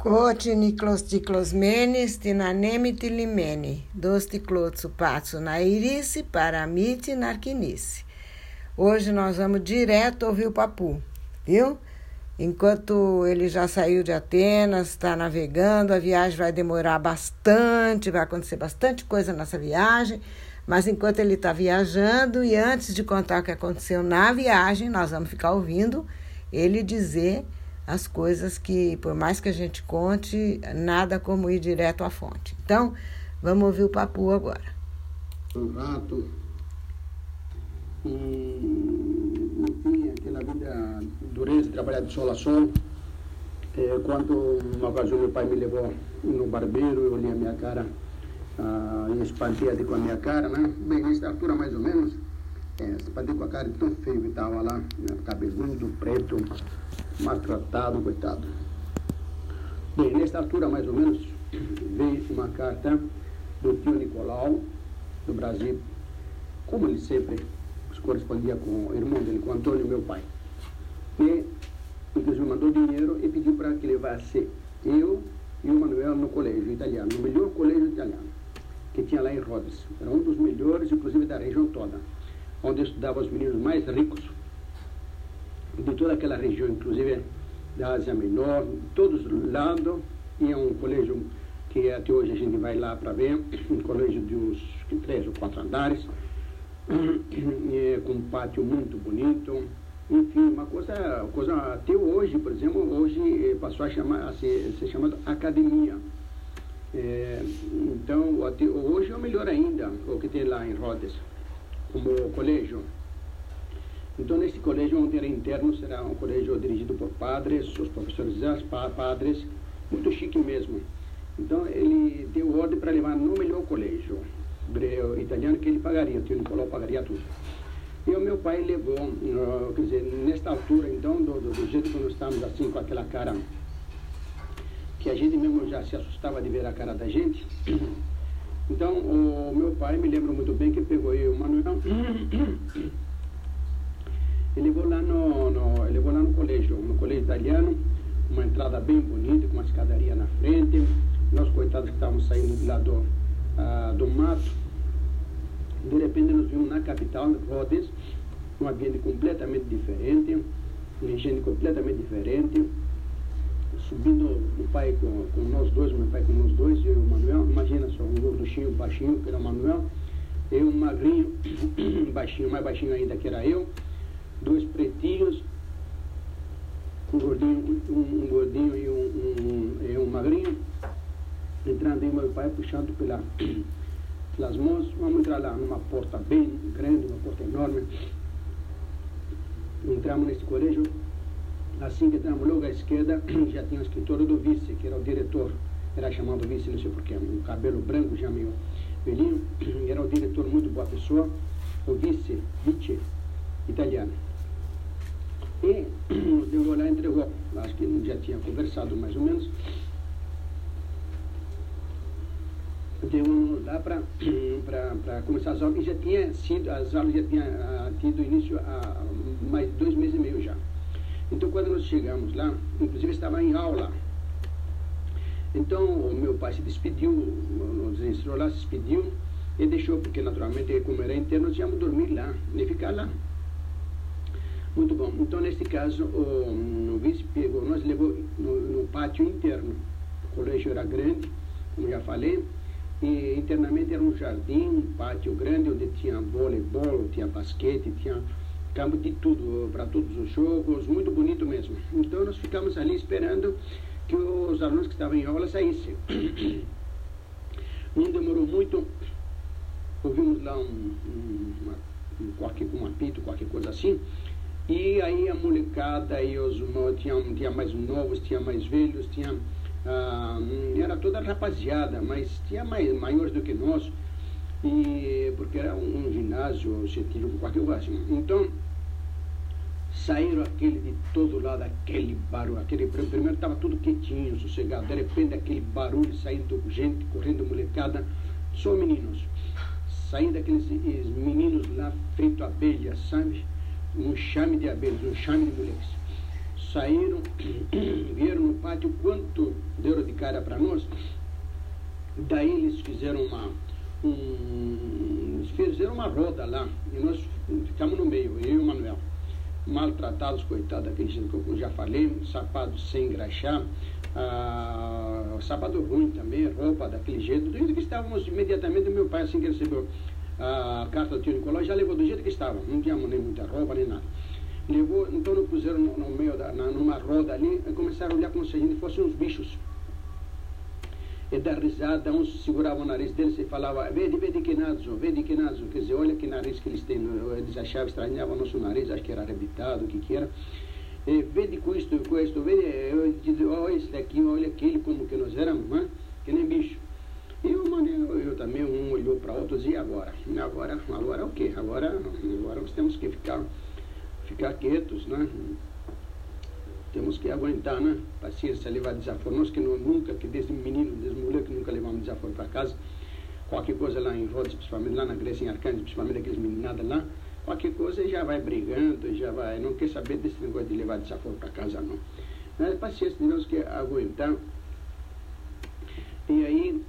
Cotiniclosticlosmenes tinanemitilimene, dos ticlotsupatsu nairice, paramite narquinice. Hoje nós vamos direto ouvir o Papu, viu? Enquanto ele já saiu de Atenas, está navegando, a viagem vai demorar bastante, vai acontecer bastante coisa nessa viagem, mas enquanto ele está viajando e antes de contar o que aconteceu na viagem, nós vamos ficar ouvindo ele dizer as coisas que, por mais que a gente conte, nada como ir direto à fonte. Então, vamos ouvir o Papu agora. Um rato, e, enfim, aquela vida dureza, trabalhar de sol a sol. É, quando uma ocasião meu pai me levou no barbeiro, eu olhei a minha cara ah, e espantei com a minha cara, né? Bem, nessa altura mais ou menos, é, espantei com a cara tão feio que estava lá, né? cabeludo, preto, maltratado, coitado. Bem, nesta altura, mais ou menos, veio uma carta do tio Nicolau, do Brasil, como ele sempre correspondia com o irmão dele, com Antônio, meu pai. E, inclusive, mandou dinheiro e pediu para que levasse eu e o Manuel no colégio italiano, no melhor colégio italiano que tinha lá em Rhodes. Era um dos melhores, inclusive, da região toda, onde estudavam os meninos mais ricos de toda aquela região, inclusive da Ásia Menor, todos lados, e é um colégio que até hoje a gente vai lá para ver, um colégio de uns três ou quatro andares, com um pátio muito bonito, enfim, uma coisa, coisa até hoje, por exemplo, hoje eh, passou a, chamar, a ser, ser chamado academia. É, então, até, hoje é melhor ainda o que tem lá em Rhodes, como colégio. Então, nesse colégio, onde era interno, será um colégio dirigido por padres, os professores padres, muito chique mesmo. Então, ele deu ordem para levar no melhor colégio italiano que ele pagaria, o tio Nicolau pagaria tudo. E o meu pai levou, uh, quer dizer, nesta altura, então, do, do, do, jeito que nós estávamos assim, com aquela cara, que a gente mesmo já se assustava de ver a cara da gente. Então, o meu pai, me lembro muito bem que pegou eu e o Manuel ele levou lá no, no, ele levou lá no colégio, no colégio italiano, uma entrada bem bonita, com uma escadaria na frente. Nós, coitados que estávamos saindo lá do, ah, do mato, de repente nós vimos na capital, Rhodes, um ambiente completamente diferente, uma gente completamente diferente. Subindo o pai com, com nós dois, meu pai com nós dois, eu e o Manuel. Imagina só, um gorduchinho baixinho, que era o Manuel, eu um magrinho, baixinho, mais baixinho ainda que era eu dois pretinhos, um gordinho, um, um gordinho e um, um, um, magrinho, entrando em meu pai, puxando pela, pelas mãos, vamos entrar lá numa porta bem grande, uma porta enorme. Entramos nesse colégio, assim que entramos logo à esquerda, já tinha o escritório do vice, que era o diretor, era chamado vice, não sei porquê, um cabelo branco, já meio velhinho, era o diretor, muito boa pessoa, o vice, vice italiano. E deu lá entregou, acho que já tinha conversado mais ou menos. Deu lá para começar as aulas e já tinha sido, as aulas já tinham uh, tido início há mais de dois meses e meio já. Então quando nós chegamos lá, inclusive estava em aula. Então o meu pai se despediu, nos ensinou lá, se despediu e deixou, porque naturalmente como era interno, nós íamos dormir lá e ficar lá. Muito bom. Então, nesse caso, o, o vice pegou, nós levou no, no, pátio interno. O colégio era grande, como já falei, e internamente era um jardim, um pátio grande, onde tinha voleibol, tinha basquete, tinha campo de tudo, para todos os jogos, muito bonito mesmo. Então, nós ficamos ali esperando que os alunos que estavam em aula saíssem. Não demorou muito, ouvimos lá um, um, uma, um, qualquer, um apito, qualquer coisa assim, e aí a molecada e os tinha, tinha mais novos, tinha mais velhos, tinha ah, era toda rapaziada, mas tinha mais, maiores do que nós, e, porque era um, um ginásio, científico, qualquer coisa assim. Então, saíram aquele de todo lado, aquele barulho, aquele, primeiro estava tudo quietinho, sossegado, de repente aquele barulho saindo, gente correndo, molecada, só meninos, saindo aqueles meninos lá feito abelha, sabe? Um chame de abelhas, um chame de mulheres. saíram, vieram no pátio quanto deram de cara para nós. Daí eles fizeram uma, um, fizeram uma roda lá e nós ficamos no meio, eu e o Manuel. Maltratados, coitados, daquele jeito que eu já falei, sapatos sem engraxar, ah, sapato ruim também, roupa daquele jeito, do jeito que estávamos imediatamente, meu pai assim que recebeu a carta do tio Nicolau, já levou do jeito que estava, não tínhamos nem muita roupa, nem nada. Levou, então nos puseram no, no meio, da, na, numa roda ali, e começaram a olhar como se a gente fosse uns bichos e dar risada, uns seguravam o nariz deles e falavam, vede, vede que nazo, vede que nazo, quer dizer, olha que nariz que eles têm, eles achavam, estranhavam nosso nariz, acho que era arrebitado, o que que era, e, vede com isto, com isto, vede, olha esse daqui, olha aquele, como que nós éramos, né? que nem bicho. E eu, mano, eu, eu também, um olhou para outro e agora? Agora, agora o quê? Agora, agora nós temos que ficar, ficar quietos, né? temos que aguentar, né? Paciência, levar desaforo. Nós que não, nunca, que desde menino, desde mulher, que nunca levamos desaforo para casa. Qualquer coisa lá em Rhodes, principalmente lá na Grécia, em Arcângel, principalmente aqueles meninadas lá, qualquer coisa já vai brigando, já vai, não quer saber desse negócio de levar desaforo para casa, não. Mas paciência, temos que aguentar. E aí,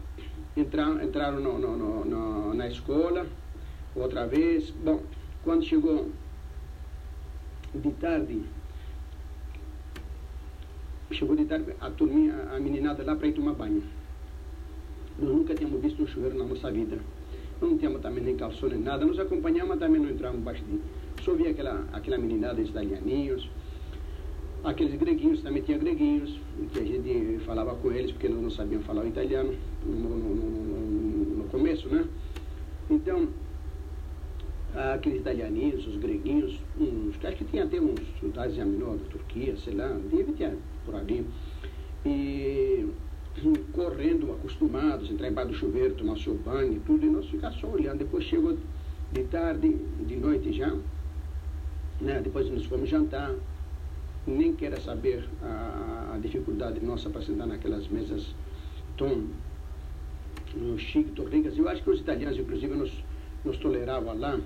entraram, entraram no, no, no, na escola, outra vez. Bom, quando chegou de tarde, chegou de tarde a turminha, a meninada lá para ir tomar banho. Nós nunca tínhamos visto um chuveiro na nossa vida. Não tínhamos também nem calção nem nada. Nos acompanhamos, também não entramos baixo de... Só via aquela, aquela meninada italianinhos. Aqueles greguinhos, também tinha greguinhos, que a gente falava com eles, porque eles não sabiam falar o italiano no, no, no, no começo, né? Então, aqueles italianinhos, os greguinhos, uns, acho que tinha até uns da Ásia Menor, da Turquia, sei lá, deve ter por ali. E correndo, acostumados, entrar embaixo do chuveiro, tomar seu banho e tudo, e nós ficar só olhando. Depois chegou de tarde, de noite já, né? depois nós fomos jantar, nem queira saber a, a dificuldade nossa para sentar naquelas mesas tão chique, tão ricas. Eu acho que os italianos, inclusive, nos, nos toleravam lá,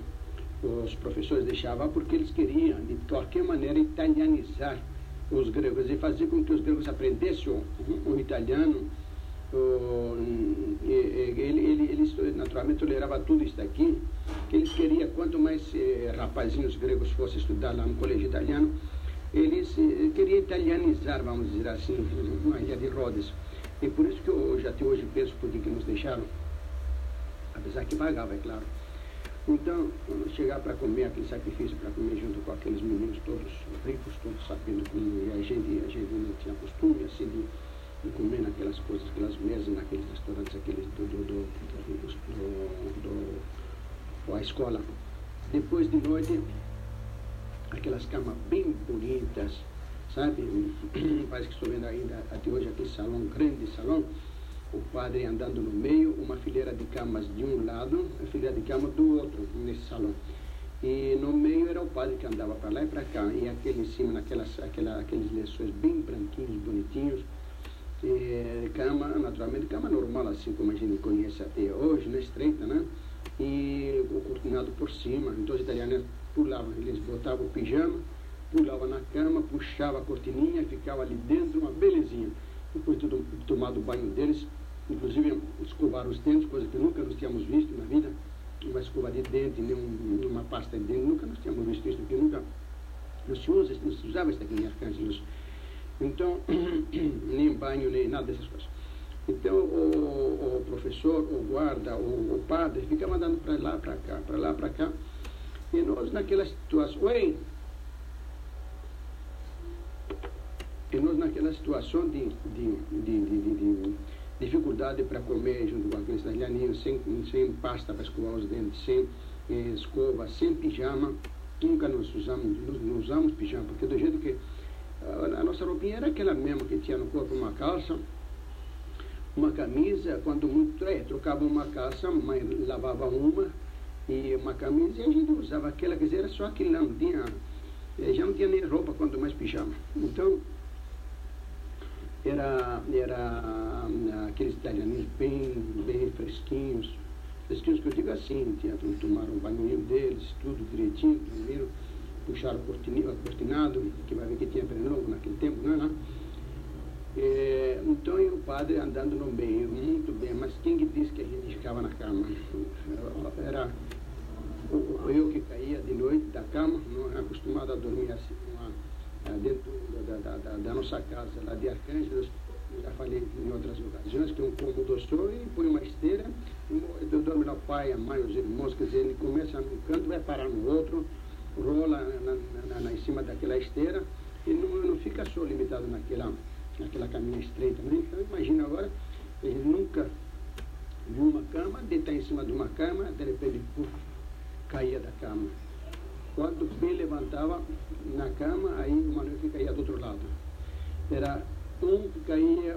os professores deixavam porque eles queriam, de qualquer maneira, italianizar os gregos e fazer com que os gregos aprendessem o, o italiano. O, ele, ele, ele, naturalmente tolerava tudo isso daqui, que eles queriam, quanto mais eh, rapazinhos gregos fossem estudar lá no colégio italiano, eles eh, queriam italianizar, vamos dizer assim, a ilha de Rhodes. E por isso que eu já até hoje penso por que nos deixaram, apesar que pagava, é claro então, quando chegar para comer, aquele sacrifício para comer junto com aqueles meninos todos ricos, todos sabendo comer, e a gente, a gente não tinha costume assim de, de comer naquelas coisas, aquelas mesas, naqueles restaurantes, aqueles do, do, do, do, do, do a escola. Depois de noite, aquelas camas bem bonitas, sabe? Parece que estou vendo ainda até hoje aquele salão, grande salão o padre andando no meio, uma fileira de camas de um lado, a fileira de camas do outro, nesse salão. E no meio era o padre que andava para lá e para cá, e aquele em cima, naquelas, aquela, aqueles lençóis bem branquinhos, bonitinhos. E, cama, naturalmente, cama normal, assim como a gente conhece até hoje, né, estreita, né? E o cortinado por cima. Então os italianos pulavam, eles botavam o pijama, pulavam na cama, puxava a cortininha, ficava ali dentro, uma belezinha. Depois de tomado o banho deles, inclusive escovar os dentes, coisa que nunca nós tínhamos visto na vida, uma escova de dente, nem uma pasta de dente, nunca nós tínhamos visto isso, porque nunca não se usa, não se usava isso aqui em Arcângelos. Então, nem banho, nem nada dessas coisas. Então, o, o professor, o guarda, o, o padre, fica mandando para lá, para cá, para lá, para cá. E nós, naquela situação, oi, E nós, naquela situação de, de, de, de dificuldade para comer junto com aqueles italianinhos, sem, sem pasta para escovar os dentes, sem eh, escova, sem pijama, nunca nós usamos, não usamos pijama, porque do jeito que a, a nossa roupinha era aquela mesma que tinha no corpo uma calça, uma camisa, quando muito é, trocava uma calça, mãe lavava uma e uma camisa e a gente usava aquela, quer dizer, era só aquele não tinha, eh, já não tinha nem roupa, quanto mais pijama. Então, era, era hum, aqueles italianos bem, bem fresquinhos, fresquinhos que eu digo assim, tinha, tomaram o banho deles, tudo direitinho, dormiram, puxar o cortinado, que vai ver que tinha pernilongo naquele tempo, não é? Não? É, então e o padre andando no meio, muito bem, mas quem que disse que a gente ficava na cama? Era eu que caía de noite da cama, não é acostumado a dormir assim, uma, eh, dentro da, da, da, da, nossa casa lá de Arcângelos, já falei em outras ocasiões, que um cômodo só e põe uma esteira, eu dorme lá pai, a mãe, os irmãos, quer dizer, ele começa num canto, vai parar no outro, rola na, na, na, em cima daquela esteira e não, não fica só limitado naquela, naquela caminha estreita. Né? Então imagina agora, ele nunca viu uma cama, deitar em cima de uma cama, de repente puf, caía da cama. Quando bem levantava na cama, aí o Manuel caía do outro lado. Era um que caía,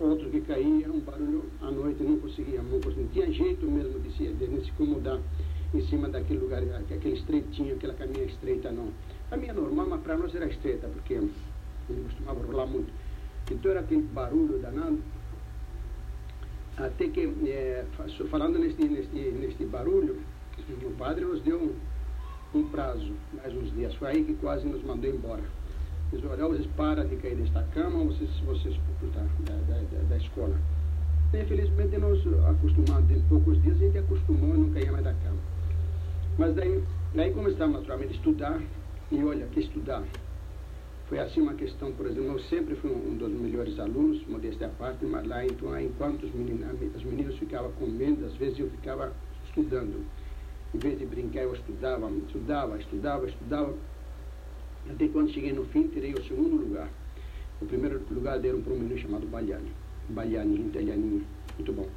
outro que caía, um barulho à noite, não conseguia, não, conseguia. não tinha jeito mesmo de se, de se incomodar em cima daquele lugar, aquele estreitinho, aquela caminha estreita, não. A minha normal, mas para nós era estreita, porque ele costumava rolar muito. Então era aquele barulho danado. Até que, é, falando neste, neste, neste barulho, o padre nos deu um, um prazo, mais uns dias. Foi aí que quase nos mandou embora. Diz, olha, vocês param de cair desta cama, vocês, vocês da, da, da, da escola. E, infelizmente, nós acostumados, em poucos dias, a gente acostumou e não caía mais da cama. Mas daí, daí começamos naturalmente a estudar, e olha, que estudar. Foi assim uma questão, por exemplo, eu sempre fui um dos melhores alunos, modéstia à parte, mas lá, então, enquanto os meninos, as meninas ficavam comendo, às vezes eu ficava estudando. Em vez de brincar, eu estudava, estudava, estudava, estudava. Até quando cheguei no fim, tirei o segundo lugar. O primeiro lugar deram para um menino chamado Bagliani. Bagliani, italianinho. Muito bom.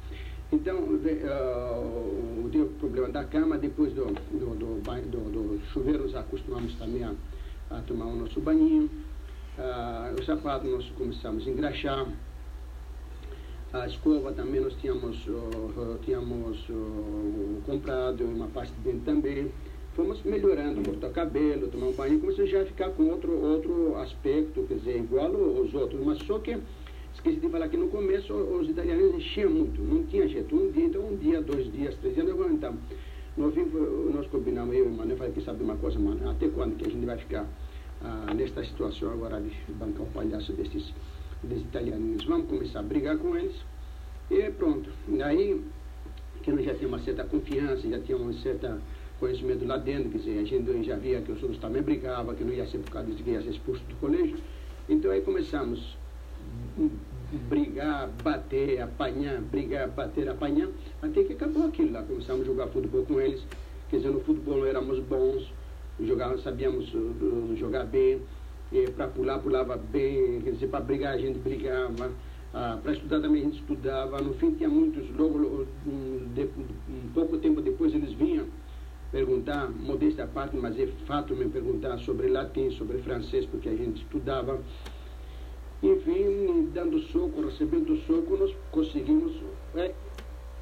Então, uh, deu problema da cama, depois do, do, do, do, do chuveiro, nós acostumamos também a, a tomar o nosso banhinho. Uh, o sapato nós começamos a engraxar. A escova também nós tínhamos, uh, tínhamos uh, comprado, uma parte de dentro também. Fomos melhorando, cortar cabelo, tomar um banho, começou já a ficar com outro, outro aspecto, quer dizer, igual aos outros, mas só que esqueci de falar que no começo os italianos enchiam muito, não tinha jeito, um dia, então um dia, dois dias, três dias, não aguentamos. No fim, nós combinamos, eu e o Mano, eu falei, que sabe uma coisa, mano, até quando que a gente vai ficar ah, nesta situação agora de bancar o palhaço desses dos italianos. Vamos começar a brigar com eles. E pronto. Daí que nós já tínhamos uma certa confiança, já tínhamos um certo conhecimento lá dentro, quer dizer, a gente já via que os outros também brigavam, que não ia ser por causa de que ia ser expulso do colégio. Então aí começamos a brigar, bater, apanhar, brigar, bater, apanhar, até que acabou aquilo lá. Começamos a jogar futebol com eles, quer dizer, no futebol não éramos bons, jogávamos, sabíamos uh, jogar bem, para pular, pulava bem, quer dizer, para brigar a gente brigava, ah, para estudar também a gente estudava. No fim tinha muitos, logo, um, de, um pouco tempo depois eles vinham perguntar, modesta parte, mas é fato me perguntar sobre latim, sobre francês, porque a gente estudava. Enfim, dando soco, recebendo soco, nós conseguimos, é,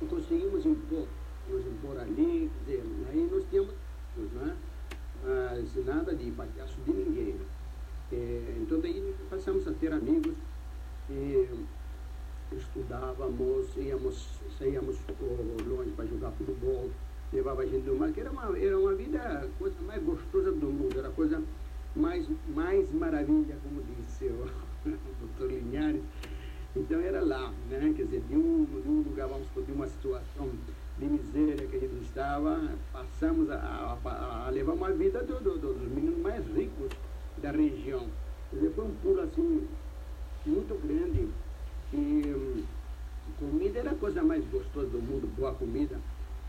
conseguimos impor, nos impor ali, dizer, aí nós tínhamos, não é? mas nada de palhaço de ninguém. É, então daí passamos a ter amigos e estudávamos, íamos, saíamos longe para jogar futebol, levava a gente do mar, que era uma, era uma vida, a coisa mais gostosa do mundo, era a coisa mais, mais maravilha, como disse o doutor Linhares. Então era lá, né? quer dizer, de um, de um lugar, vamos por de uma situação de miséria que a gente estava, passamos a, a, a levar uma vida do, do, do, dos meninos mais ricos da região. Foi um pulo assim muito grande. E hum, comida era a coisa mais gostosa do mundo, boa comida.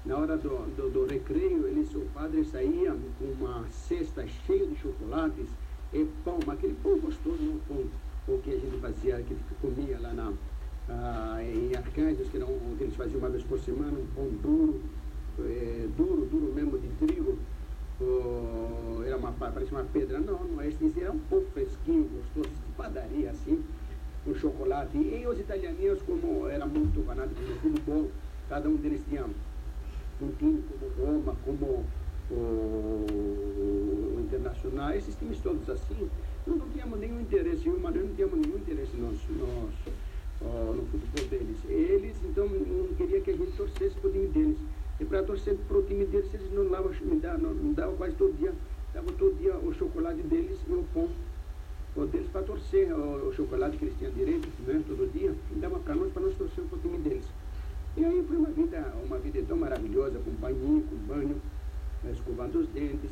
Na hora do, do, do recreio, ele, o padre saía com uma cesta cheia de chocolates e pão, aquele pão gostoso, não pão, o que a gente fazia, que comia lá na, ah, em Arcângelos, que, que eles faziam uma vez por semana, um pão duro, é, duro, duro mesmo de trigo, oh, era uma, parecia uma pedra, não, não é esse, era um pouco fresquinho, gostoso, padaria assim, com chocolate. E os italianinhos, como era muito fanáticos no futebol, cada um deles tinha um time como Roma, como o, o Internacional, esses times todos assim, nós não tínhamos nenhum interesse, eu e o Manuel não tínhamos nenhum interesse no, no, no futebol deles. Eles, então, não queriam que a gente torcesse para o time deles. E para torcer para o time deles, eles não davam, me davam, davam quase todo dia, davam todo dia chocolate deles no pão. O deles para torcer o, o, chocolate que eles tinham direito, né, todo dia, dava para nós, para nós torcer um pouquinho deles. E aí foi uma vida, uma vida tão maravilhosa, com banho, com banho, né, escovando os dentes,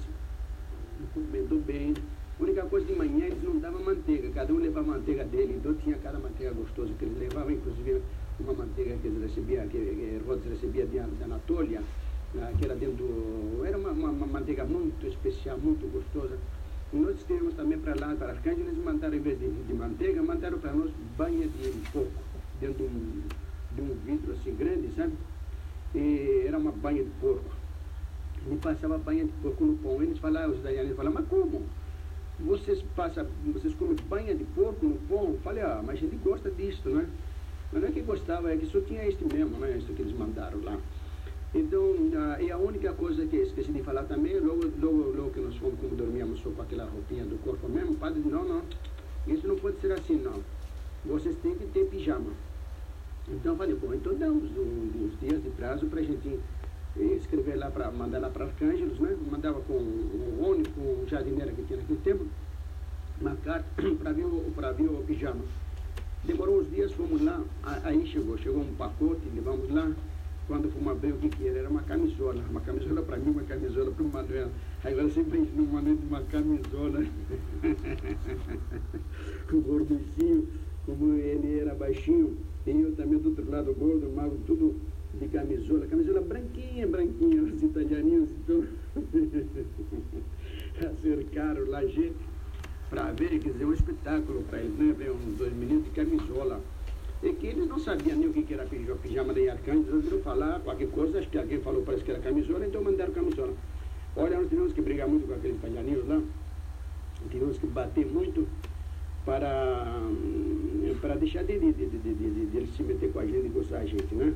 comendo bem. A única coisa de manhã eles não davam manteiga, cada um levava a manteiga dele, então tinha cada manteiga gostosa que eles levavam, inclusive uma manteiga que eles recebiam, que, que Rhodes recebia de, de Anatólia, ah, que era dentro era uma, uma, uma, manteiga muito especial, muito gostosa. Nós tínhamos também para lá, para Arcângel, eles mandaram, em vez de, de manteiga, mandaram para nós banha de porco, dentro de um, de um vidro assim grande, sabe? E era uma banha de porco. E passava banha de porco no pão. Eles falavam, os italianos falavam, mas como? Vocês, passam, vocês comem banha de porco no pão? Eu falei, ah, mas a gente gosta disso, né? Mas não é que gostava, é que só tinha este mesmo, né? Isso que eles mandaram lá. Então, uh, e a única coisa que esqueci de falar também, logo, logo, logo que nós fomos, como dormíamos só com aquela roupinha do corpo mesmo, o padre disse, não, não, isso não pode ser assim, não. Vocês têm que ter pijama. Então eu falei, bom, então dá uns, uns dias de prazo para a gente escrever lá, para mandar lá para Arcângelos, né? Mandava com o ônibus, com o jardineiro que tinha naquele tempo, uma carta para vir, para vir o pijama. Demorou uns dias, fomos lá, aí chegou, chegou um pacote, levamos lá, quando fomos abrir o que, era, era uma camisola, uma camisola para mim, uma camisola para o Manuel. Agora sempre no momento uma camisola. o gorducinho, como ele era baixinho, e eu também do outro lado gordo, mago, tudo de camisola, camisola branquinha, branquinha, os italianinhos então acercaram lá gente para ver, quer dizer, um espetáculo para eles, né? Ver uns dois meninos de camisola e que eles não sabiam nem o que era pijama de arcanjo, eles ouviram falar qualquer coisa, acho que alguém falou, parece que era camisola, então mandaram camisola. Olha, nós tivemos que brigar muito com aqueles italianinhos lá, tivemos que bater muito para, para deixar de, de, de, de, de, eles se meter com a gente e gostar da gente, né?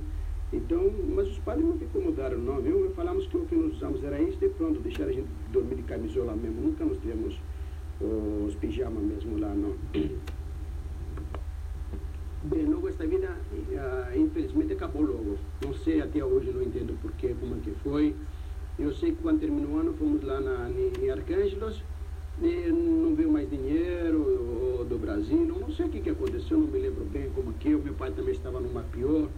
Então, mas os padres não incomodaram não, viu? Falamos que o que nós usamos era isso e pronto, deixaram a gente dormir de camisola mesmo. Nunca nós tivemos os pijamas mesmo lá, não. Bem, logo esta vida, uh, infelizmente, acabou logo. Não sei até hoje, não entendo porquê, como é que foi. Eu sei que quando terminou o ano, fomos lá na, em Arcângelos, e não veio mais dinheiro do Brasil, não sei o que, que aconteceu, não me lembro bem como que. O meu pai também estava numa pior.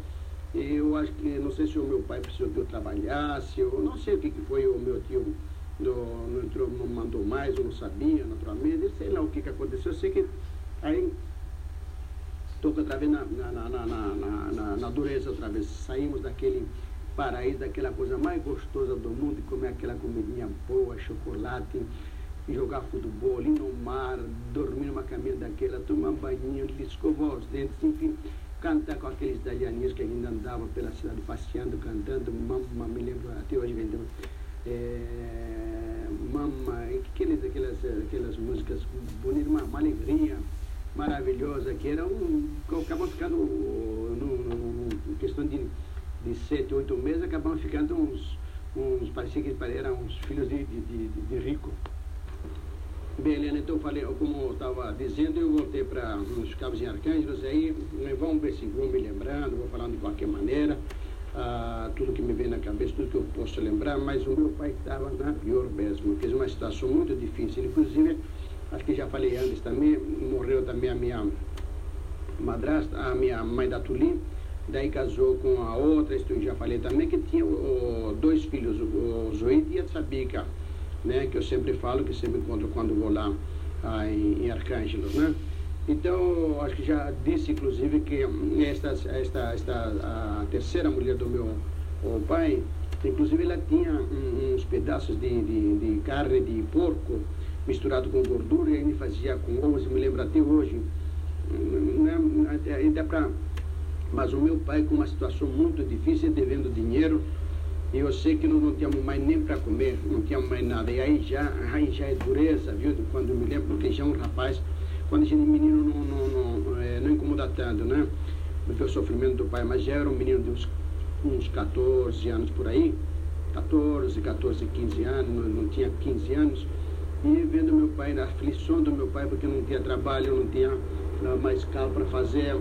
Eu acho que, não sei se o meu pai precisou que eu trabalhasse, eu não sei o que, que foi o meu tio. Do, não, entrou, não mandou mais, eu não sabia, naturalmente, sei lá o que, que aconteceu. Eu sei que aí toca outra vez na, na, na, na, dureza outra vez. Saímos daquele paraíso, daquela coisa mais gostosa do mundo, comer aquela comidinha boa, chocolate, jogar futebol ali no mar, dormir numa caminha daquela, tomar banho, escovar os dentes, enfim, cantar com aqueles italianinhos que ainda andavam pela cidade passeando, cantando, mamma, me lembro, até hoje vendendo. É, mamma, aqueles, aquelas, aquelas músicas bonitas, uma, uma alegria maravilhosa que era um. acabam ficando, em questão de, de sete, oito meses, acabam ficando uns, uns parecia que eram uns filhos de, de, de, de rico. Bem, Helena, então falei, como eu estava dizendo, eu voltei para os Cabos em Arcângelos, aí vamos ver se vou me lembrando, vou falando de qualquer maneira, ah, tudo que me vem na cabeça, tudo que eu posso lembrar, mas o meu pai estava na pior mesmo, é uma situação muito difícil, inclusive acho que já falei antes também, morreu também a minha madrasta, a minha mãe da Tuli, daí casou com a outra, isso eu já falei também, que tinha o, dois filhos, o Zoid e a Tsabica, né, que eu sempre falo, que sempre encontro quando vou lá ah, em, em Arcângelos, né? Então, acho que já disse, inclusive, que esta, esta, esta a terceira mulher do meu pai, inclusive ela tinha uns pedaços de, de, de carne de porco, misturado com gordura e ele fazia com ovos, me lembro até hoje. Né? Ainda para mas o meu pai com uma situação muito difícil, devendo dinheiro, e eu sei que nós não tínhamos mais nem para comer, não tínhamos mais nada. E aí já, aí já é dureza, viu? Quando eu me lembro, porque já é um rapaz, quando é menino não, não, não, é, não incomoda tanto, né? Porque o sofrimento do pai, mas já era um menino de uns, uns 14 anos por aí, 14, 14, 15 anos, não, tinha 15 anos. E vendo meu pai, na aflição do meu pai, porque não tinha trabalho, não tinha mais carro para fazer,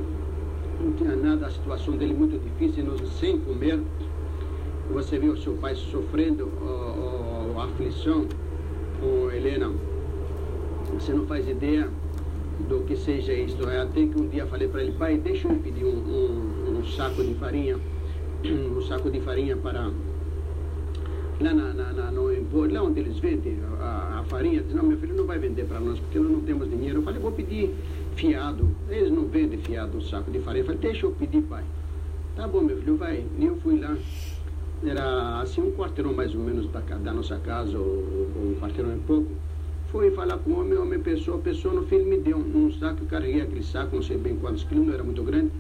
não tinha nada, a situação dele muito difícil, sem comer. Você viu o seu pai sofrendo a aflição com Helena. Você não faz ideia do que seja isto. É até que um dia falei para ele, pai, deixa eu pedir um, um, um, saco de farinha, um saco de farinha para lá, na, na, na no, lá onde eles vendem a, a farinha. Diz, não, meu filho não vai vender para nós porque nós não temos dinheiro. Eu falei, vou pedir fiado. Eles não vendem fiado um saco de farinha. Eu falei, deixa eu pedir, pai. Tá bom, meu filho, vai. E eu fui lá. Era assim um quarteirão mais ou menos da, da nossa casa, ou, ou um quarteirão e pouco. Fui falar com o homem, o homem pensou, pessoa no fim me deu um, um saco, carreguei aquele saco, não sei bem quantos quilos, não era muito grande.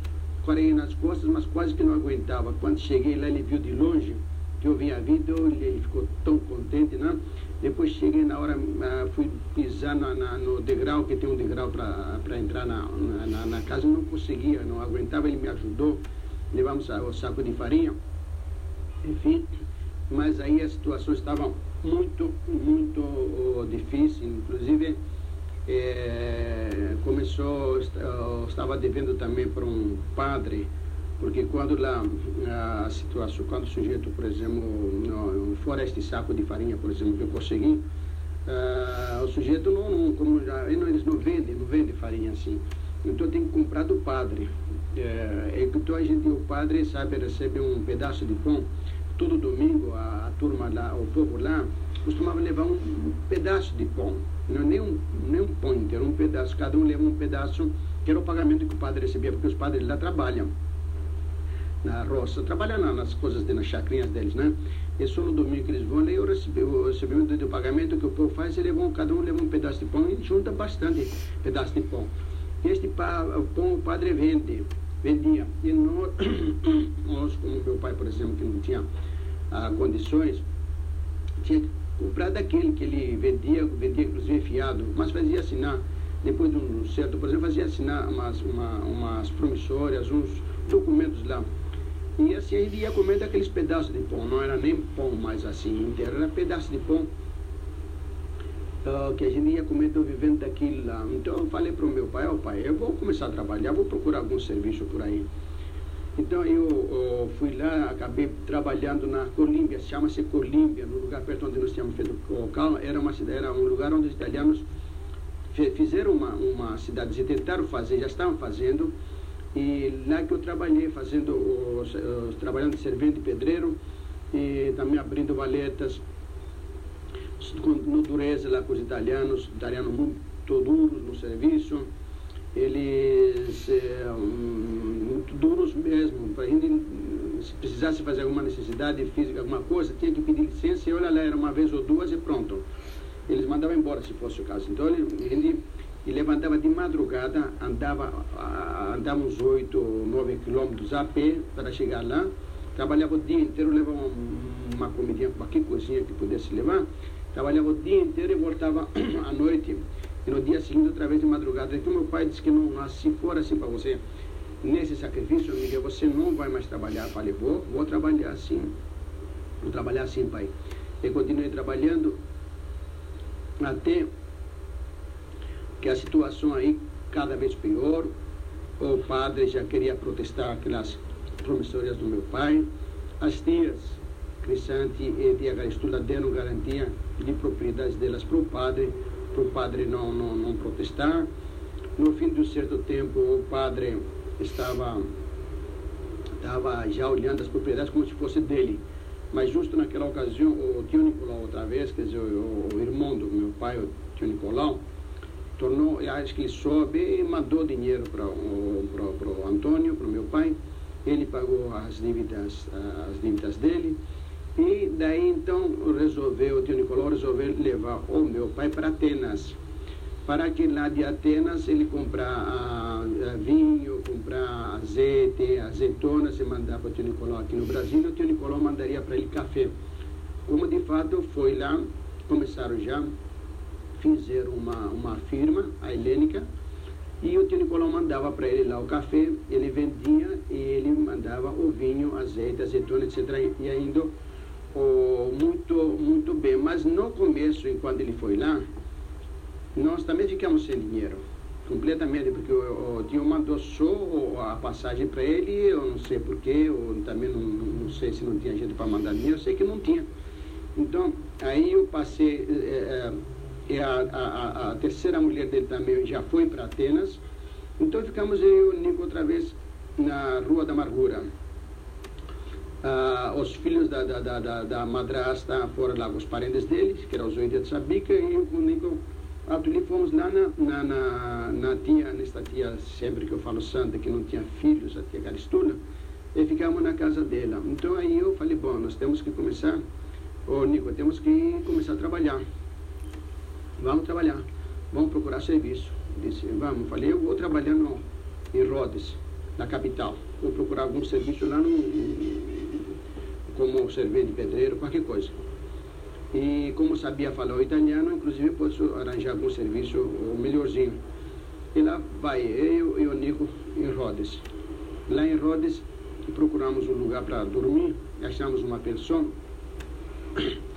Carreguei nas costas, mas quase que não aguentava. Quando cheguei lá, ele viu de longe que eu vinha vindo, ele ficou tão contente, né? Depois cheguei na hora, uh, fui pisar na, na, no degrau, que tem um degrau para entrar na, na, na, casa, não conseguia, não aguentava, ele me ajudou, levamos o saco de farinha, enfim, mas aí a situação estava muito, muito oh, difícil, inclusive é, começou, estava devendo também para um padre, porque quando lá a situação, quando o sujeito, por exemplo, não, fora este saco de farinha, por exemplo, que eu consegui, uh, o sujeito não, não como já, eles não vendem, não vendem farinha assim. Então tem que comprar do padre. É, então a gente, o padre, sabe, recebe um pedaço de pão. Todo domingo a, a turma lá, o povo lá, costumava levar um, um pedaço de pão. Não é nem um, nem um pão inteiro, um pedaço. Cada um leva um pedaço, que era o pagamento que o padre recebia, porque os padres lá trabalham na roça, trabalhando nas coisas, nas chacrinhas deles, né? E só no domingo que eles vão, eu recebi o recebimento do pagamento que o povo faz, eles vão, cada um leva um pedaço de pão e junta bastante pedaço de pão. E este pão o padre vende, vendia. E nós, nós, como meu pai, por exemplo, que não tinha ah, condições, tinha que comprar daquele que ele vendia, vendia inclusive fiado, mas fazia assinar, depois de um certo, por exemplo, fazia assinar umas, uma, umas promissórias, uns documentos lá. E assim gente ia comendo aqueles pedaços de pão, não era nem pão mais assim inteiro, era pedaço de pão uh, que a gente ia comendo vivendo daquilo lá. Então eu falei para o meu pai, ó oh, pai, eu vou começar a trabalhar, vou procurar algum serviço por aí. Então eu uh, fui lá, acabei trabalhando na Colímbia, chama-se Colímbia, no lugar perto onde nós tínhamos feito o local, era, uma, era um lugar onde os italianos fizeram uma, uma cidade, tentaram fazer, já estavam fazendo, e lá que eu trabalhei, fazendo os trabalhando de servente pedreiro e também abrindo valetas no dureza lá com os italianos, italianos muito duros no serviço. Eles é, muito duros mesmo. Para a gente, se precisasse fazer alguma necessidade física, alguma coisa, tinha que pedir licença e olha lá, era uma vez ou duas e pronto. Eles mandavam embora se fosse o caso. Então ele, ele e levantava de madrugada, andava, andava uns 8 ou 9 quilômetros a pé para chegar lá, trabalhava o dia inteiro, levava uma, uma comidinha, qualquer coisinha que pudesse levar, trabalhava o dia inteiro e voltava à noite, e no dia seguinte outra vez de madrugada. Então meu pai disse que não, se for assim para você, nesse sacrifício, Miguel, você não vai mais trabalhar. Falei, vou, vou trabalhar assim, vou trabalhar assim, pai. E continuei trabalhando até que a situação aí cada vez pior. O padre já queria protestar aquelas promissórias do meu pai. As tias, Crisante e Tia Garistula, deram garantia de propriedades delas para o padre, para o padre não, não, não protestar. No fim de um certo tempo, o padre estava, estava já olhando as propriedades como se fosse dele. Mas justo naquela ocasião, o tio Nicolau, outra vez, quer dizer, o, o irmão do meu pai, o tio Nicolau, tornou, acho que ele soube e mandou dinheiro para o Antônio, para o meu pai. Ele pagou as dívidas, as dívidas dele. E daí então resolveu, o tio Nicolau resolveu levar o meu pai para Atenas. Para que lá de Atenas ele comprar a, a vinho, comprar azeite, azeitona, se mandar para o tio Nicolau aqui no Brasil, o tio Nicolau mandaria para ele café. Como de fato foi lá, começaram já fizeram uma, uma firma, a Helênica, e o tio Nicolau mandava para ele lá o café, ele vendia e ele mandava o vinho, azeite, azeitona, etc. E ainda oh, muito, muito bem. Mas no começo, enquanto ele foi lá, nós também ficamos sem dinheiro. Completamente, porque o, o tio mandou só a passagem para ele, eu não sei porquê, ou também não, não sei se não tinha gente para mandar dinheiro, eu sei que não tinha. Então, aí eu passei. Eh, e a, a, a, terceira mulher dele também já foi para Atenas. Então ficamos eu e o Nico outra vez na Rua da Amargura. Ah, os filhos da, da, da, da, madrasta foram lá com os parentes deles, que eram os de Sabica, e eu com o Nico fomos lá na, na, na, na, tia, nesta tia, sempre que eu falo santa, que não tinha filhos, a tia Calistuna, e ficamos na casa dela. Então aí eu falei, bom, nós temos que começar, ô Nico, temos que começar a trabalhar. Vamos trabalhar, vamos procurar serviço. Disse, vamos, falei, eu vou trabalhar no, em Rhodes, na capital. Vou procurar algum serviço lá no, como servente, pedreiro, qualquer coisa. E como sabia falar o italiano, inclusive posso arranjar algum serviço melhorzinho. E lá vai eu e o Nico em Rhodes. Lá em Rhodes procuramos um lugar para dormir, achamos uma pensão.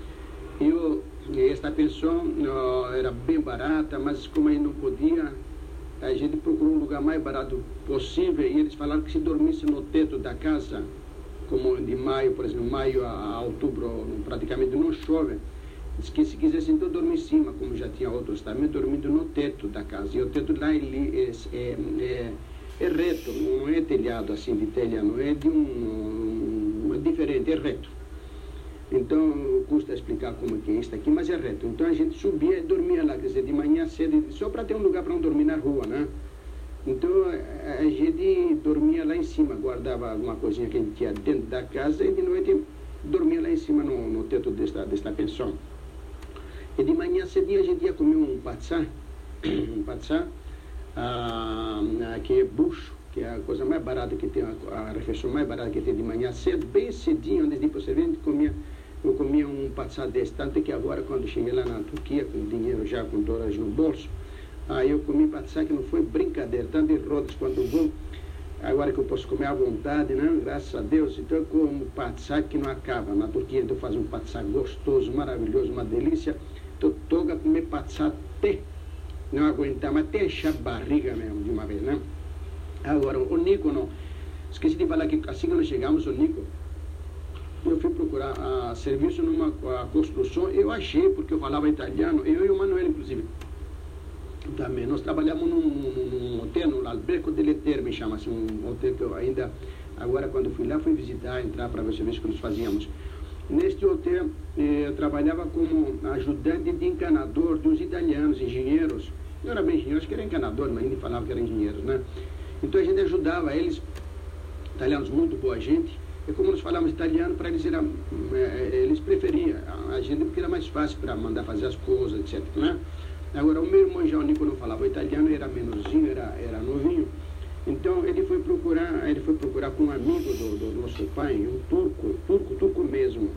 E, eu, esta pensão uh, era bem barata, mas como aí não podia, a gente procurou um lugar mais barato possível e eles falaram que se dormisse no teto da casa, como de maio, por exemplo, maio a, outubro praticamente não chove. Diz que se quisesse então dormir em cima, como já tinha outros também, dormindo no teto da casa. E o teto lá ele é, é, é, é reto, não é telhado assim de telha, não é de um, um é diferente, é reto. Então, custa explicar como é que é isso aqui, mas é reto. Então a gente subia e dormia lá, quer dizer, de manhã cedo, só para ter um lugar para não dormir na rua, né? Então a gente dormia lá em cima, guardava alguma coisinha que a gente tinha dentro da casa e de noite dormia lá em cima no, no teto desta, desta pensão. E de manhã cedinho a gente ia comer um patsá, um patsá, ah, que é bucho, que é a coisa mais barata que tem, a, refeição mais barata que tem de manhã cedo, bem cedinho, antes de ir para o comia, eu comia um patsá desse, tanto que agora quando cheguei lá na Turquia, com dinheiro já com dólares no bolso, Aí eu comi patsá que não foi brincadeira, tanto de rodas quanto vou. Agora que eu posso comer à vontade, né? graças a Deus. Então eu como patsá que não acaba. Na Turquia então faz um patsá gostoso, maravilhoso, uma delícia. Então toga comer patsá até não aguentar, mas até encher a barriga mesmo de uma vez, né? Agora, o Nico não. Esqueci de falar que assim que nós chegamos, o Nico, eu fui procurar a, serviço numa a construção, eu achei, porque eu falava italiano, eu e o Manuel, inclusive também. Nós trabalhamos num, num hotel, no Alberco delle Terme, chama-se, um hotel que eu ainda, agora quando fui lá, fui visitar, entrar para ver serviço que nós fazíamos. Neste hotel, eh, eu trabalhava como ajudante de encanador dos italianos, engenheiros. Não era bem engenheiro, acho que era encanador, mas ainda falava que eram engenheiros, né? Então a gente ajudava eles, italianos muito boa gente, e como nós falávamos italiano, para eles era, eh, eles preferiam a gente porque era mais fácil para mandar fazer as coisas, etc. Né? Agora, o meu irmão já, o Nico, não falava italiano, era menorzinho, era, era novinho. Então, ele foi procurar, ele foi procurar com um amigo do, do nosso pai, um turco, turco, turco mesmo,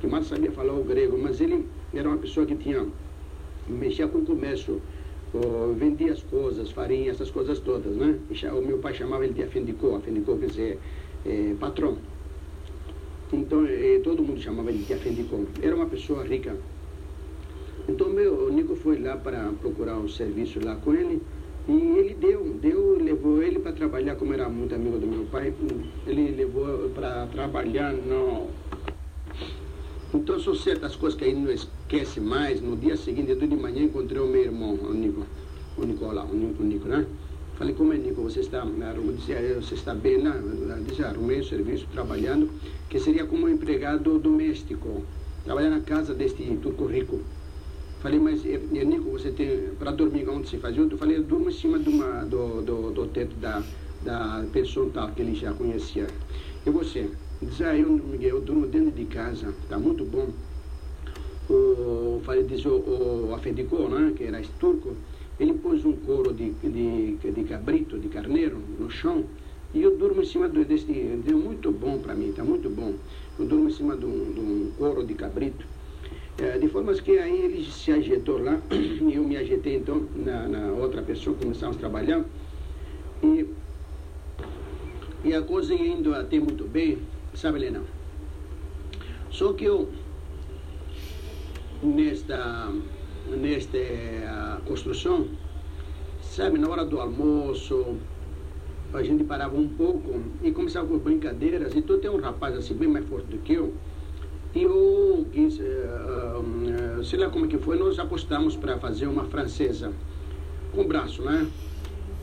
que mal sabia falar o grego, mas ele era uma pessoa que tinha, mexia com o comércio, vendia as coisas, farinha, essas coisas todas, né? O meu pai chamava ele de afendicô, afendicô quer dizer é, patrão. Então, é, todo mundo chamava ele de afendicô. Era uma pessoa rica. Então meu, o Nico foi lá para procurar um serviço lá com ele e ele deu, deu, levou ele para trabalhar, como era muito amigo do meu pai, ele levou para trabalhar no. Então são certas coisas que ele não esquece mais. No dia seguinte, de manhã, encontrei o meu irmão, o Nico, o Nicolau, o Nico, o Nico né? Falei, como é Nico, você está, disse, você está bem lá? Disse, arrumei um serviço trabalhando, que seria como empregado doméstico, trabalhar na casa deste turco rico. Falei, mas eh, eh, Nico, você tem para dormir onde você faz? Eu falei, eu durmo em cima de uma, do, do, do teto da, da pessoa tal que ele já conhecia. E você? Diz, ah, eu, Miguel, eu durmo dentro de casa, está muito bom. O, falei, diz o, o Afedicô, né, que era turco, ele pôs um couro de, de, de cabrito, de carneiro, no chão, e eu durmo em cima desse, deu muito bom para mim, está muito bom. Eu durmo em cima de um, de um couro de cabrito, é, de forma que aí ele se ajeitou lá, e eu me ajeitei então na, na outra pessoa, começamos a trabalhar. E, e a coisa indo até muito bem, sabe, Helena? Só que eu, nesta, nesta construção, sabe, na hora do almoço, a gente parava um pouco e começava com brincadeiras. Então tem um rapaz assim, bem mais forte do que eu, eu quis, uh, uh, sei lá como é que foi, nós apostamos para fazer uma francesa com braço, né?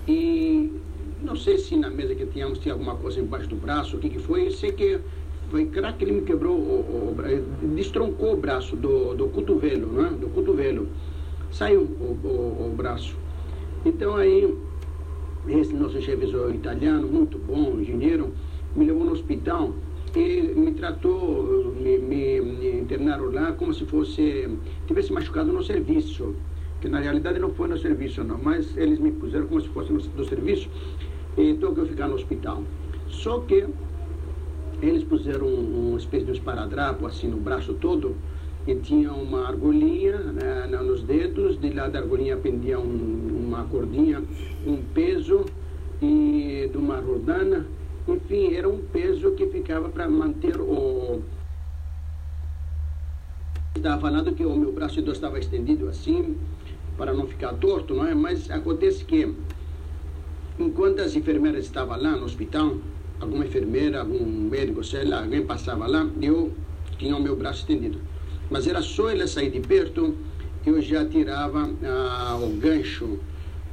E não sei se na mesa que tínhamos tinha alguma coisa embaixo do braço, o que que foi, eu sei que foi craque, ele me quebrou, o, o, destroncou o braço do, do cotovelo, né? Do cotovelo. Saiu o, o, o braço. Então aí, esse nosso revisor italiano, muito bom, engenheiro, me levou no hospital e me tratou, internaram lá como se fosse, tivesse machucado no serviço que na realidade não foi no serviço não, mas eles me puseram como se fosse no serviço, então que eu ficar no hospital. Só que eles puseram um, uma espécie de um esparadrapo assim no braço todo, e tinha uma argolinha né, nos dedos, de lá da argolinha pendia um, uma cordinha, um peso e de uma rodana, enfim, era um peso que ficava para manter o. Estava falando que o meu braço estava estendido assim, para não ficar torto, não é? Mas acontece que, enquanto as enfermeiras estavam lá no hospital, alguma enfermeira, algum médico, sei lá, alguém passava lá, eu tinha o meu braço estendido. Mas era só ele sair de perto eu já tirava ah, o gancho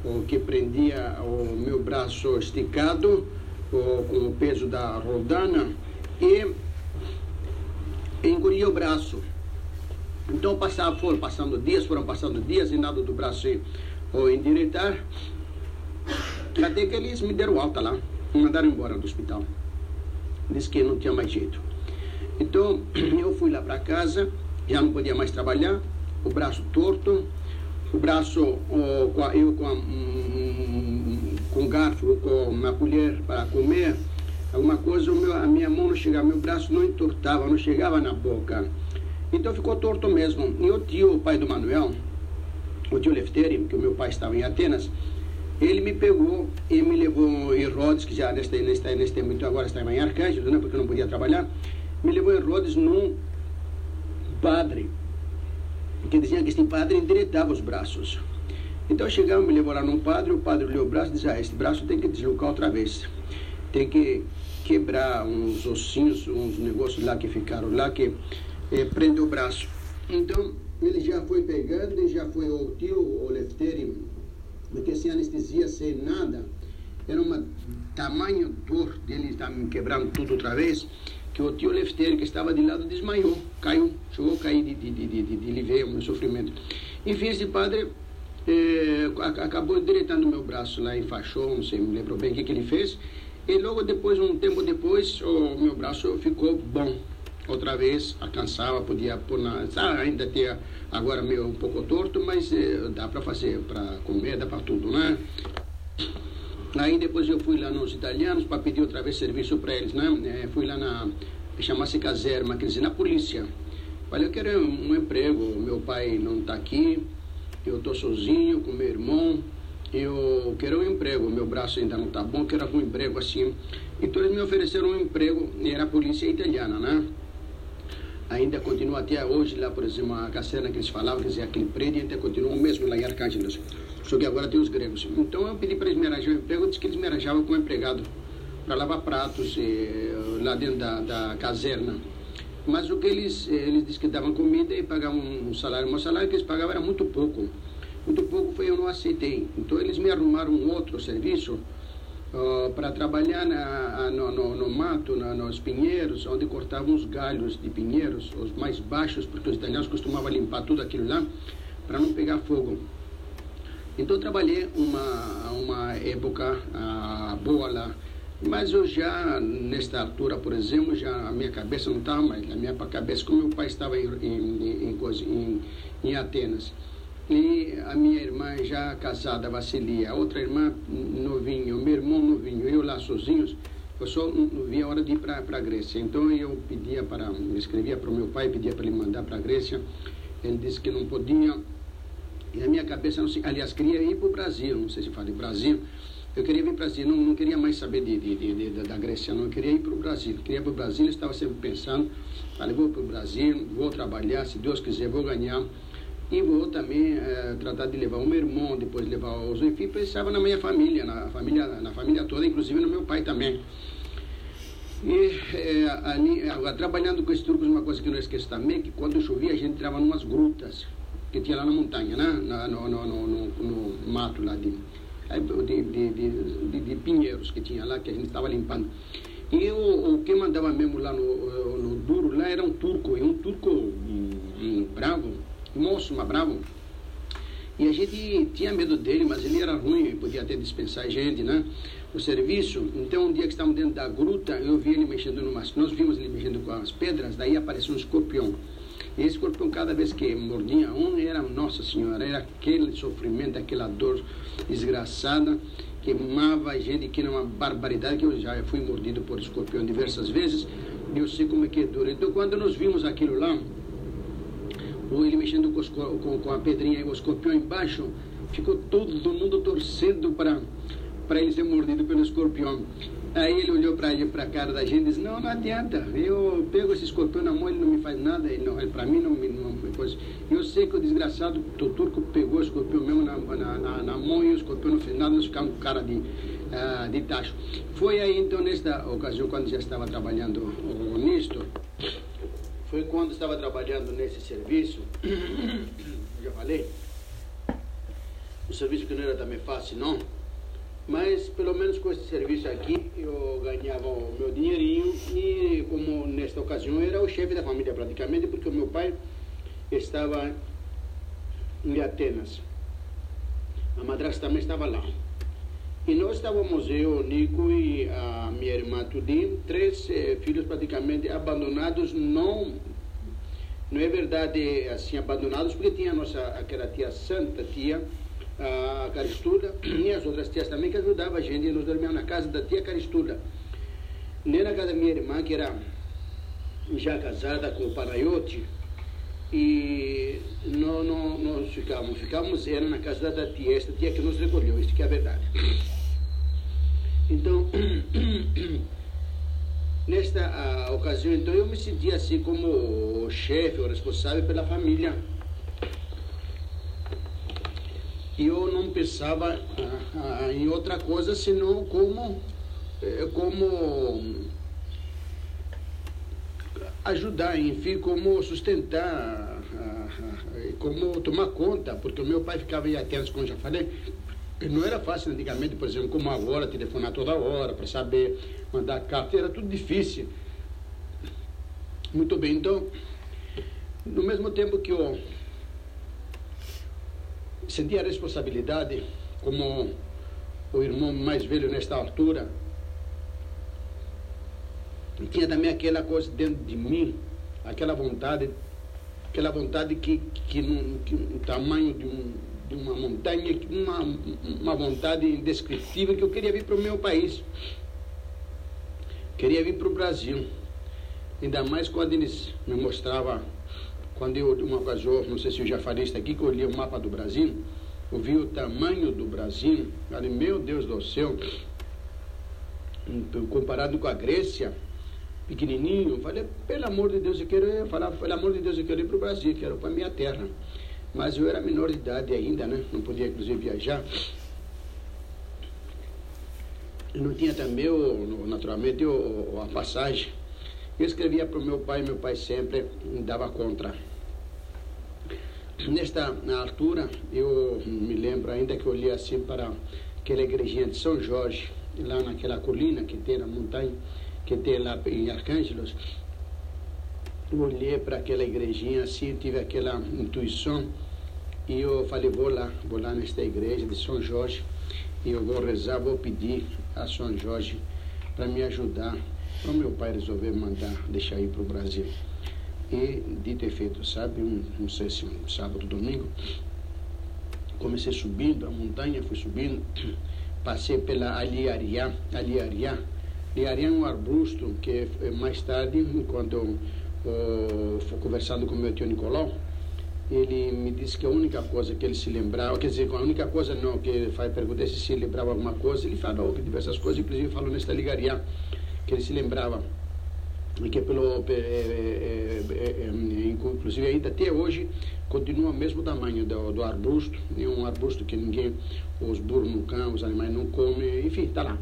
o que prendia o meu braço esticado o, com o peso da rodana e engolia o braço. Então passava, foram passando dias, foram passando dias e nada do braço ou endireitar. Até que eles me deram alta lá, me mandaram embora do hospital. Disse que não tinha mais jeito. Então eu fui lá para casa já não podia mais trabalhar, o braço torto, o braço, eu com, a, com garfo, com uma colher para comer, alguma coisa, a minha mão não chegava, meu braço não entortava, não chegava na boca. Então ficou torto mesmo. E o tio, o pai do Manuel, o tio Lefteri, que o meu pai estava em Atenas, ele me pegou e me levou em Rhodes, que já neste, neste, neste tempo então agora está em Arcângelo, né, porque eu não podia trabalhar, me levou em Rhodes num padre, que dizia que este padre endireitava os braços. Então chegamos, me levou lá num padre, o padre olhou o braço e disse, ah, este braço tem que deslocar outra vez. Tem que quebrar uns ossinhos, uns negócios lá que ficaram lá, que eh, prende o braço. Então ele já foi pegando e já foi o tio, o Lefteri, porque sem anestesia, sem nada, era uma tamanho dor dele me quebrando tudo outra vez que o tio Lefteiro, que estava de lado, desmaiou, caiu, chegou a cair de, de, de, de, de livre, um sofrimento. Enfim, esse padre eh, acabou direitando meu braço lá, enfaixou, não sei, me lembro bem o que, que ele fez. E logo depois, um tempo depois, o meu braço ficou bom. Outra vez, alcançava, podia pôr na. Sabe, ainda tinha agora meio um pouco torto, mas eh, dá para fazer, para comer, dá para tudo, né? Aí depois eu fui lá nos italianos para pedir outra vez serviço para eles, né? É, fui lá na, chama-se caserma, quer dizer, na polícia. Falei, eu quero um, um emprego, meu pai não está aqui, eu estou sozinho com meu irmão, eu quero um emprego, meu braço ainda não está bom, quero algum emprego assim. Então eles me ofereceram um emprego, era a polícia italiana, né? Ainda continua até hoje lá, por exemplo, a caserna que eles falavam, quer dizer, aquele prédio ainda continua o mesmo lá em Arcângelos. Só que agora tem os gregos. Então eu pedi para eles me arranjar um emprego, eu disse que eles me arranjavam como empregado para lavar pratos eh, lá dentro da, da caserna. Mas o que eles, eh, eles disseram que davam comida e pagavam um salário. O salário que eles pagavam era muito pouco. Muito pouco foi eu não aceitei. Então eles me arrumaram um outro serviço uh, para trabalhar na, no, no, no, mato, na, nos pinheiros, onde cortavam os galhos de pinheiros, os mais baixos, porque os italianos costumavam limpar tudo aquilo lá para não pegar fogo. Então trabalhei uma, uma época ah, boa lá. Mas eu já, nesta altura, por exemplo, já a minha cabeça não estava mais, a minha cabeça, como meu pai estava em, em, em, em, Atenas. E a minha irmã já casada, Vassilia, a outra irmã novinho, meu irmão novinho, eu lá sozinhos, eu só não via a hora de ir para a Grécia. Então eu pedia para, escrevia para o meu pai, pedia para ele mandar para a Grécia. Ele disse que não podia, e na minha cabeça, não sei, aliás, queria ir para o Brasil, não sei se fala Brasil. Eu queria vir para o Brasil, não, não queria mais saber de, de, de, de da Grécia, não. Eu queria ir para o Brasil. Eu queria ir para o Brasil, estava sempre pensando, falei, vou para o Brasil, vou trabalhar, se Deus quiser, vou ganhar. E vou também é, tratar de levar o meu irmão, depois levar os enfim, pensava na minha família, na família, na família toda, inclusive no meu pai também. E é, ali, agora, trabalhando com esses turcos, uma coisa que não esqueço também, que quando chovia a gente entrava em umas grutas que tinha lá na montanha, né? Na, no, no, no, no, mato lá de, de, de, de, de, pinheiros que tinha lá, que a gente estava limpando. E o, o que mandava mesmo lá no, no duro lá era um turco, e um turco bravo, moço, mas bravo. E a gente tinha medo dele, mas ele era ruim, podia até dispensar gente, né? O serviço. Então, um dia que estávamos dentro da gruta, eu vi ele mexendo numas. Nós vimos ele mexendo com as pedras, daí apareceu um escorpião. E esse escorpião, cada vez que mordia um, era, nossa senhora, era aquele sofrimento, aquela dor desgraçada, queimava a gente, que era uma barbaridade, que eu já fui mordido por escorpião diversas vezes, e eu sei como é que é duro. Então, quando nós vimos aquilo lá, ou ele mexendo com, com, com a pedrinha e o escorpião embaixo, ficou todo mundo torcendo para para ele ser mordido pelo escorpião. Aí ele olhou para a cara da gente e disse, não, não adianta, eu pego esse escorpião na mão, ele não me faz nada, ele, ele para mim não me não, coisa. Eu sei que o desgraçado turco pegou o escorpião mesmo na, na, na, na mão e o escorpião não fez nada, nós ficamos com cara de, uh, de tacho. Foi aí então, nesta ocasião, quando já estava trabalhando nisto, foi quando estava trabalhando nesse serviço, já falei, um serviço que não era também fácil, não, mas pelo menos com esse serviço aqui eu ganhava o meu dinheirinho e como nesta ocasião era o chefe da família praticamente, porque o meu pai estava em Atenas, a madrasta também estava lá. E nós estávamos eu, Nico e a minha irmã Tudim, três eh, filhos praticamente abandonados, não não é verdade assim abandonados, porque tinha a nossa aquela tia santa, tia a Caristula e as outras tias também que ajudavam a gente, e nós dormíamos na casa da tia Caristula. Nem na casa da minha irmã, que era já casada com o Panayote, e não, não, nós ficávamos, ficávamos, era na casa da tia, esta tia que nos recolheu, isso que é a verdade. Então, nesta a, ocasião, então eu me senti assim como o chefe, o responsável pela família. E eu não pensava ah, ah, em outra coisa senão como, eh, como ajudar, enfim, como sustentar, como tomar conta, porque o meu pai ficava em Atenas, como já falei, não era fácil antigamente, por exemplo, como agora, telefonar toda hora para saber mandar carta, era tudo difícil. Muito bem, então, no mesmo tempo que eu senti a responsabilidade como o irmão mais velho nesta altura, tinha também aquela coisa dentro de mim, aquela vontade, aquela vontade que, que, no, que o tamanho de, um, uma montanha, uma, uma vontade indescritível que eu queria vir para o meu país. Queria vir para o Brasil. Ainda mais quando eles me mostravam, quando eu, uma ocasião, não sei se eu já falei isso aqui, que eu li o mapa do Brasil, eu vi o tamanho do Brasil, falei, meu Deus do céu, comparado com a Grécia, pequenininho, falei, pelo amor de Deus, eu quero falar, pelo amor de Deus, eu quero ir para o Brasil, quero para minha terra. Mas eu era menor de idade ainda, né? Não podia, inclusive, viajar. Eu não tinha também, naturalmente, a passagem. Eu escrevia para o meu pai, meu pai sempre me dava contra. Nesta altura, eu me lembro ainda que eu olhei assim para aquela igrejinha de São Jorge, lá naquela colina que tem na montanha que tem lá em Arcângelos, olhei para aquela igrejinha assim, tive aquela intuição e eu falei, vou lá, vou lá nesta igreja de São Jorge e eu vou rezar, vou pedir a São Jorge para me ajudar, para o meu pai resolver mandar, deixar ir para o Brasil. E, dito e feito, sabe, um, não sei se um sábado, domingo, comecei subindo a montanha, fui subindo, passei pela Aliariá, Aliariá, Liaria é um arbusto que eh, mais tarde, enquanto eu uh, fui conversando com meu tio Nicolau, ele me disse que a única coisa que ele se lembrava, quer dizer, a única coisa não, que ele faz perguntar se se lembrava alguma coisa, ele falou que diversas coisas, inclusive falou nesta ligaria, que ele se lembrava que pelo é, é, inclusive ainda até hoje continua o mesmo tamanho do, do arbusto é um arbusto que ninguém os burros não comem os animais não comem enfim está lá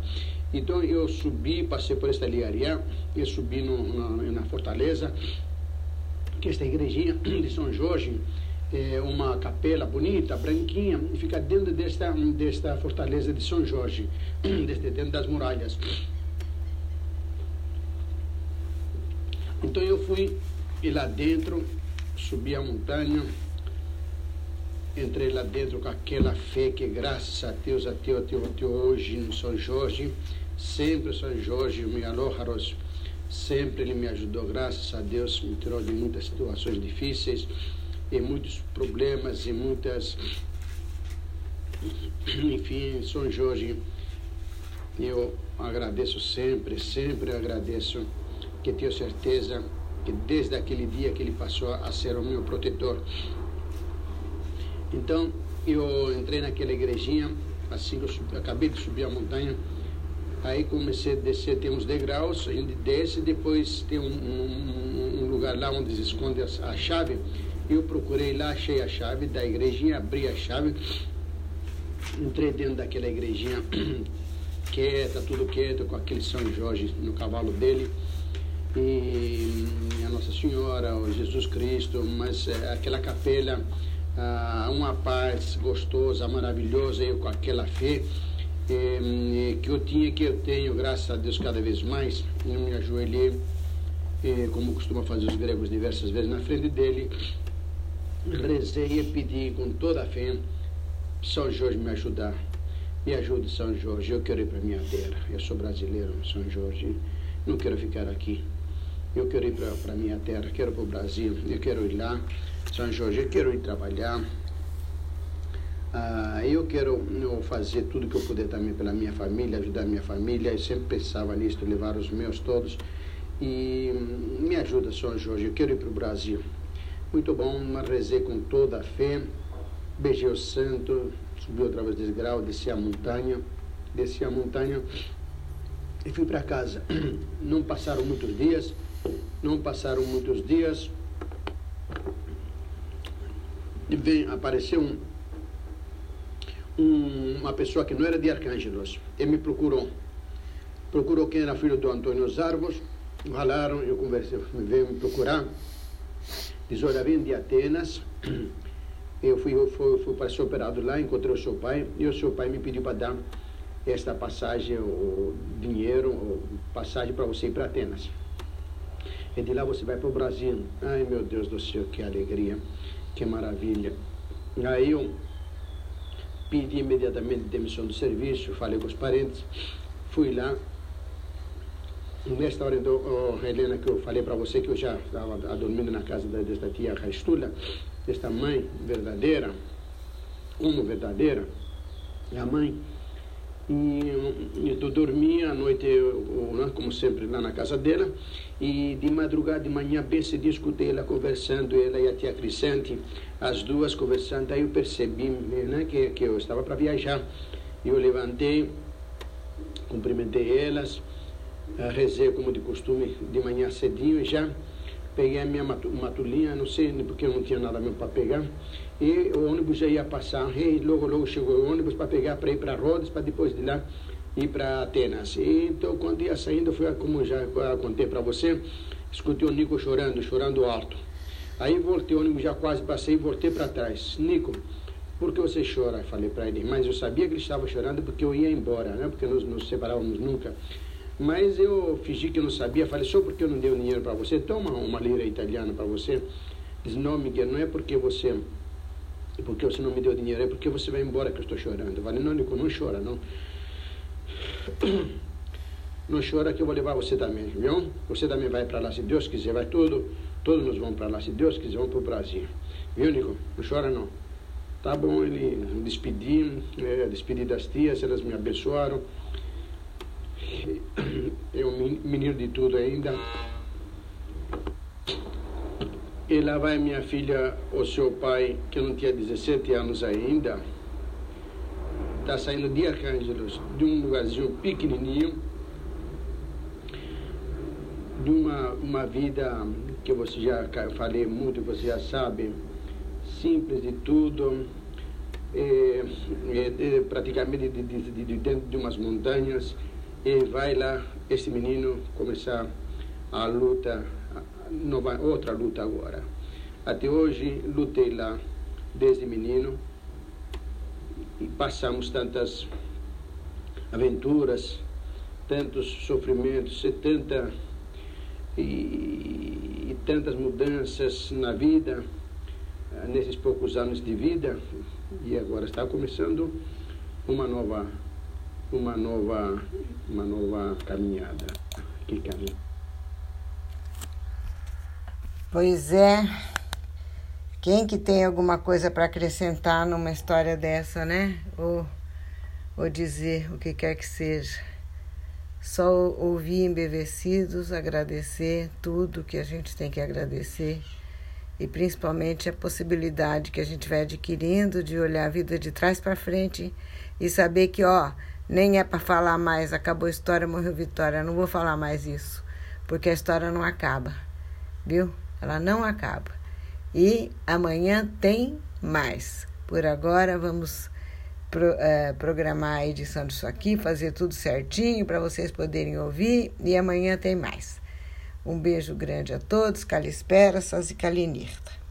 Então eu subi, passei por esta liaria, eu subi no, na, na Fortaleza, que é esta igrejinha de São Jorge, é uma capela bonita, branquinha, e fica dentro desta, desta fortaleza de São Jorge, dentro das muralhas. Então eu fui e lá dentro, subi a montanha, entrei lá dentro com aquela fé que graças a Deus até, até, até hoje no São Jorge, sempre São Jorge me aloja, sempre ele me ajudou, graças a Deus, me tirou de muitas situações difíceis e muitos problemas e muitas enfim, São Jorge eu agradeço sempre, sempre agradeço que tenho certeza que desde aquele dia que ele passou a ser o meu protetor então, eu entrei naquela igrejinha, assim que eu subi, acabei de subir a montanha, aí comecei a descer, tem uns degraus, gente desce, depois tem um, um, um lugar lá onde se esconde a, a chave, eu procurei lá, achei a chave da igrejinha, abri a chave, entrei dentro daquela igrejinha quieta, tudo quieto, com aquele São Jorge no cavalo dele, e a Nossa Senhora, o Jesus Cristo, mas é, aquela capela ah, uma paz gostosa, maravilhosa, eu com aquela fé eh, que eu tinha, que eu tenho, graças a Deus, cada vez mais. Eu me ajoelhei, eh, como costuma fazer os gregos diversas vezes, na frente dele, rezei e pedi com toda a fé, São Jorge me ajudar. Me ajude, São Jorge, eu quero ir para minha terra. Eu sou brasileiro, São Jorge, não quero ficar aqui. Eu quero ir para minha terra, quero para o Brasil, eu quero ir lá são Jorge, eu quero ir trabalhar. Ah, eu quero eu fazer tudo que eu puder também pela minha família, ajudar a minha família. Eu sempre pensava nisso, levar os meus todos. E me ajuda, São Jorge, eu quero ir para o Brasil. Muito bom, rezei com toda a fé, beijei o santo, subi outra vez desse grau, desci a montanha, desci a montanha e fui para casa. Não passaram muitos dias, não passaram muitos dias, vem, apareceu um, um, uma pessoa que não era de Arcângelos e me procurou. Procurou quem era filho do Antônio Zarvos, falaram, eu conversei, veio me procurar. Diz, olha, vem de Atenas. Eu fui, eu fui, fui para ser operado lá, encontrei o seu pai, e o seu pai me pediu para dar esta passagem, o dinheiro, o passagem para você ir para Atenas. E de lá você vai para o Brasil. Ai, meu Deus do céu, que alegria. Que maravilha. Aí eu pedi imediatamente demissão do serviço, falei com os parentes, fui lá. Nesta hora, então, oh, Helena, que eu falei para você que eu já estava dormindo na casa desta tia Raistula, desta mãe verdadeira, como verdadeira, a mãe e eu dormia à noite, eu, né, como sempre, lá na casa dela. E de madrugada, de manhã, bem cedinho, escutei ela conversando, ela e a tia Crisante, as duas conversando. Aí eu percebi né, que, que eu estava para viajar. Eu levantei, cumprimentei elas, eh, rezei como de costume de manhã cedinho já peguei a minha matulinha, não sei porque eu não tinha nada mesmo para pegar e o ônibus já ia passar, e logo, logo chegou o ônibus para pegar, para ir para Rhodes, para depois de lá ir para Atenas. E, então, quando ia saindo, foi como já contei para você, escutei o Nico chorando, chorando alto. Aí voltei, o ônibus já quase passei e voltei para trás. Nico, por que você chora? Falei para ele, mas eu sabia que ele estava chorando porque eu ia embora, né? porque nós nos separávamos nunca. Mas eu fingi que não sabia, falei, só porque eu não dei o dinheiro para você, toma uma lira italiana para você. Diz, não, Miguel, não é porque você porque você não me deu dinheiro? É porque você vai embora que eu estou chorando. Vale, não, Nico, não chora, não. Não chora que eu vou levar você também, viu? Você também vai para lá, se Deus quiser, vai tudo. Todos nós vamos para lá, se Deus quiser, vamos para o Brasil. Viu, Nico? Não chora, não. Tá bom, ele despedi, é, despedi das tias, elas me abençoaram. Eu, menino de tudo ainda. E lá vai minha filha, o seu pai, que não tinha 17 anos ainda, está saindo de Arcângelos, de um lugarzinho pequenininho, de uma, uma vida que você já falei muito, você já sabe, simples de tudo, é, é, é, praticamente de, de, de, dentro de umas montanhas, e vai lá esse menino começar a luta, nova, outra luta agora. Até hoje lutei lá desde menino e passamos tantas aventuras, tantos sofrimentos e, tanta, e, e tantas mudanças na vida, eh, nesses poucos anos de vida, e agora está começando uma nova, uma nova, uma nova caminhada. Que caminho. Pois é. Quem que tem alguma coisa para acrescentar numa história dessa, né? Ou, ou dizer o que quer que seja. Só ouvir embevecidos, agradecer tudo que a gente tem que agradecer e principalmente a possibilidade que a gente vai adquirindo de olhar a vida de trás para frente e saber que, ó, nem é para falar mais, acabou a história, morreu Vitória, não vou falar mais isso, porque a história não acaba, viu? Ela não acaba. E amanhã tem mais. Por agora, vamos pro, uh, programar a edição disso aqui, fazer tudo certinho para vocês poderem ouvir. E amanhã tem mais. Um beijo grande a todos. Calispera, Sazi Calinirta.